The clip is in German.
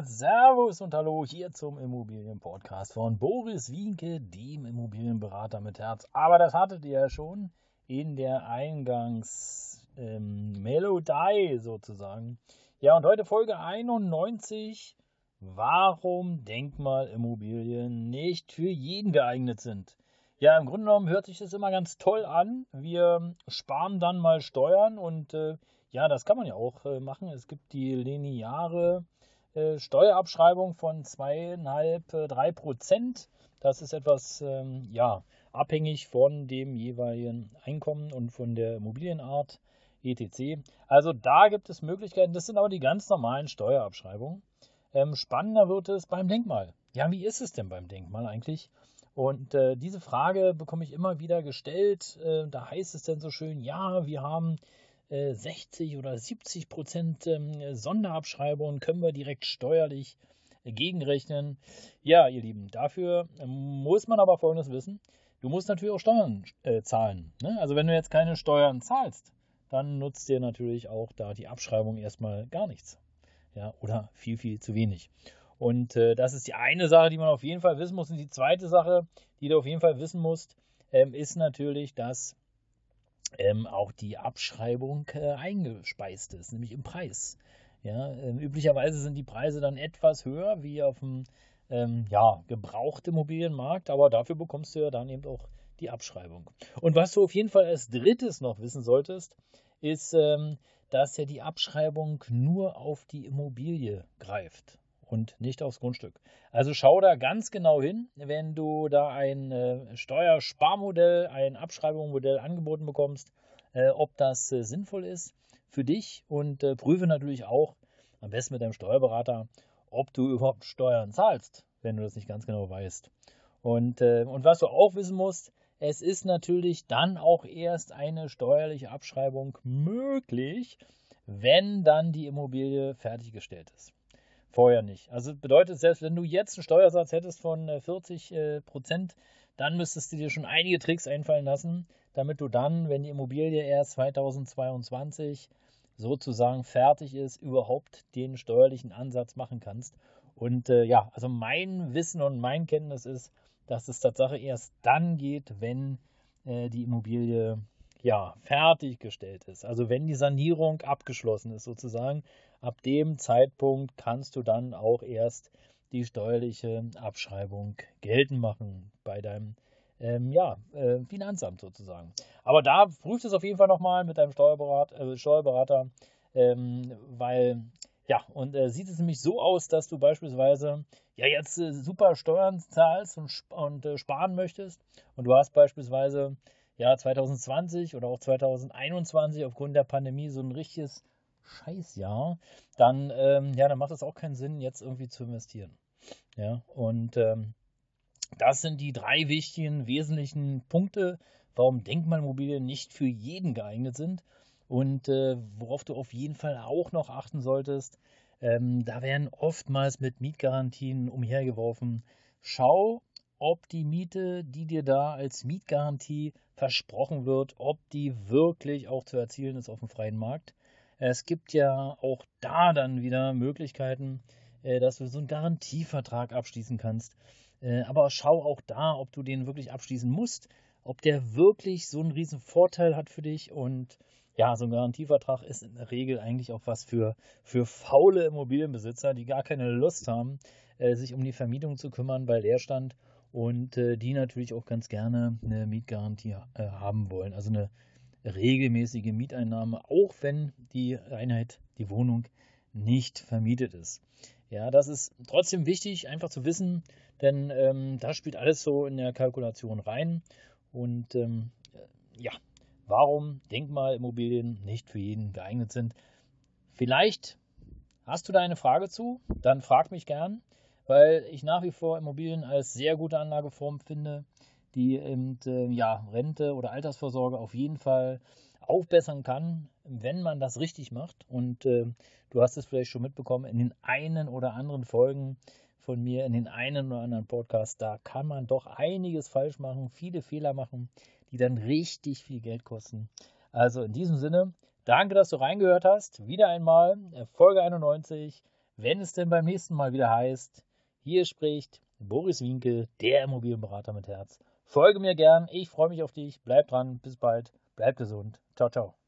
Servus und Hallo hier zum Immobilienpodcast von Boris Wienke, dem Immobilienberater mit Herz. Aber das hattet ihr ja schon in der Eingangsmelodie ähm, sozusagen. Ja, und heute Folge 91. Warum Denkmalimmobilien nicht für jeden geeignet sind. Ja, im Grunde genommen hört sich das immer ganz toll an. Wir sparen dann mal Steuern und äh, ja, das kann man ja auch äh, machen. Es gibt die lineare äh, Steuerabschreibung von zweieinhalb, äh, drei Prozent. Das ist etwas, ähm, ja, abhängig von dem jeweiligen Einkommen und von der Immobilienart, etc. Also da gibt es Möglichkeiten. Das sind aber die ganz normalen Steuerabschreibungen. Ähm, spannender wird es beim Denkmal. Ja, wie ist es denn beim Denkmal eigentlich? Und äh, diese Frage bekomme ich immer wieder gestellt. Äh, da heißt es dann so schön, ja, wir haben 60 äh, oder 70 Prozent ähm, Sonderabschreibungen können wir direkt steuerlich gegenrechnen. Ja, ihr Lieben, dafür ähm, muss man aber Folgendes wissen. Du musst natürlich auch Steuern äh, zahlen. Ne? Also wenn du jetzt keine Steuern zahlst, dann nutzt dir natürlich auch da die Abschreibung erstmal gar nichts. Ja, oder viel, viel zu wenig. Und äh, das ist die eine Sache, die man auf jeden Fall wissen muss. Und die zweite Sache, die du auf jeden Fall wissen musst, ähm, ist natürlich, dass ähm, auch die Abschreibung äh, eingespeist ist, nämlich im Preis. Ja, ähm, üblicherweise sind die Preise dann etwas höher wie auf dem ähm, ja, gebrauchten Immobilienmarkt, aber dafür bekommst du ja dann eben auch die Abschreibung. Und was du auf jeden Fall als drittes noch wissen solltest, ist, ähm, dass ja die Abschreibung nur auf die Immobilie greift und nicht aufs Grundstück. Also schau da ganz genau hin, wenn du da ein äh, Steuersparmodell, ein Abschreibungsmodell angeboten bekommst, äh, ob das äh, sinnvoll ist für dich und äh, prüfe natürlich auch, am besten mit deinem Steuerberater, ob du überhaupt Steuern zahlst, wenn du das nicht ganz genau weißt. Und, äh, und was du auch wissen musst, es ist natürlich dann auch erst eine steuerliche Abschreibung möglich, wenn dann die Immobilie fertiggestellt ist. Vorher nicht. Also bedeutet, selbst wenn du jetzt einen Steuersatz hättest von 40 äh, äh, Prozent, dann müsstest du dir schon einige Tricks einfallen lassen, damit du dann, wenn die Immobilie erst 2022 sozusagen fertig ist, überhaupt den steuerlichen Ansatz machen kannst. Und äh, ja, also mein Wissen und mein Kenntnis ist, dass es Tatsache erst dann geht, wenn äh, die Immobilie ja fertiggestellt ist. Also wenn die Sanierung abgeschlossen ist sozusagen, Ab dem Zeitpunkt kannst du dann auch erst die steuerliche Abschreibung geltend machen bei deinem ähm, ja, äh, Finanzamt sozusagen. Aber da prüft es auf jeden Fall nochmal mit deinem Steuerberater, äh, Steuerberater ähm, weil ja, und äh, sieht es nämlich so aus, dass du beispielsweise ja jetzt äh, super Steuern zahlst und, und äh, sparen möchtest und du hast beispielsweise ja 2020 oder auch 2021 aufgrund der Pandemie so ein richtiges Scheißjahr, dann, ähm, ja, dann macht es auch keinen Sinn, jetzt irgendwie zu investieren. Ja, und ähm, das sind die drei wichtigen, wesentlichen Punkte, warum Denkmalmobilien nicht für jeden geeignet sind und äh, worauf du auf jeden Fall auch noch achten solltest. Ähm, da werden oftmals mit Mietgarantien umhergeworfen. Schau, ob die Miete, die dir da als Mietgarantie versprochen wird, ob die wirklich auch zu erzielen ist auf dem freien Markt. Es gibt ja auch da dann wieder Möglichkeiten, äh, dass du so einen Garantievertrag abschließen kannst. Äh, aber schau auch da, ob du den wirklich abschließen musst, ob der wirklich so einen riesen Vorteil hat für dich. Und ja, so ein Garantievertrag ist in der Regel eigentlich auch was für, für faule Immobilienbesitzer, die gar keine Lust haben, äh, sich um die Vermietung zu kümmern bei Leerstand und die natürlich auch ganz gerne eine Mietgarantie haben wollen. Also eine regelmäßige Mieteinnahme, auch wenn die Einheit, die Wohnung nicht vermietet ist. Ja, das ist trotzdem wichtig, einfach zu wissen, denn ähm, da spielt alles so in der Kalkulation rein. Und ähm, ja, warum Denkmalimmobilien nicht für jeden geeignet sind. Vielleicht hast du da eine Frage zu, dann frag mich gern. Weil ich nach wie vor Immobilien als sehr gute Anlageform finde, die eben, äh, ja, Rente oder Altersvorsorge auf jeden Fall aufbessern kann, wenn man das richtig macht. Und äh, du hast es vielleicht schon mitbekommen, in den einen oder anderen Folgen von mir, in den einen oder anderen Podcasts, da kann man doch einiges falsch machen, viele Fehler machen, die dann richtig viel Geld kosten. Also in diesem Sinne, danke, dass du reingehört hast. Wieder einmal äh, Folge 91, wenn es denn beim nächsten Mal wieder heißt, hier spricht Boris Winkel, der Immobilienberater mit Herz. Folge mir gern, ich freue mich auf dich, bleib dran, bis bald, bleib gesund. Ciao, ciao.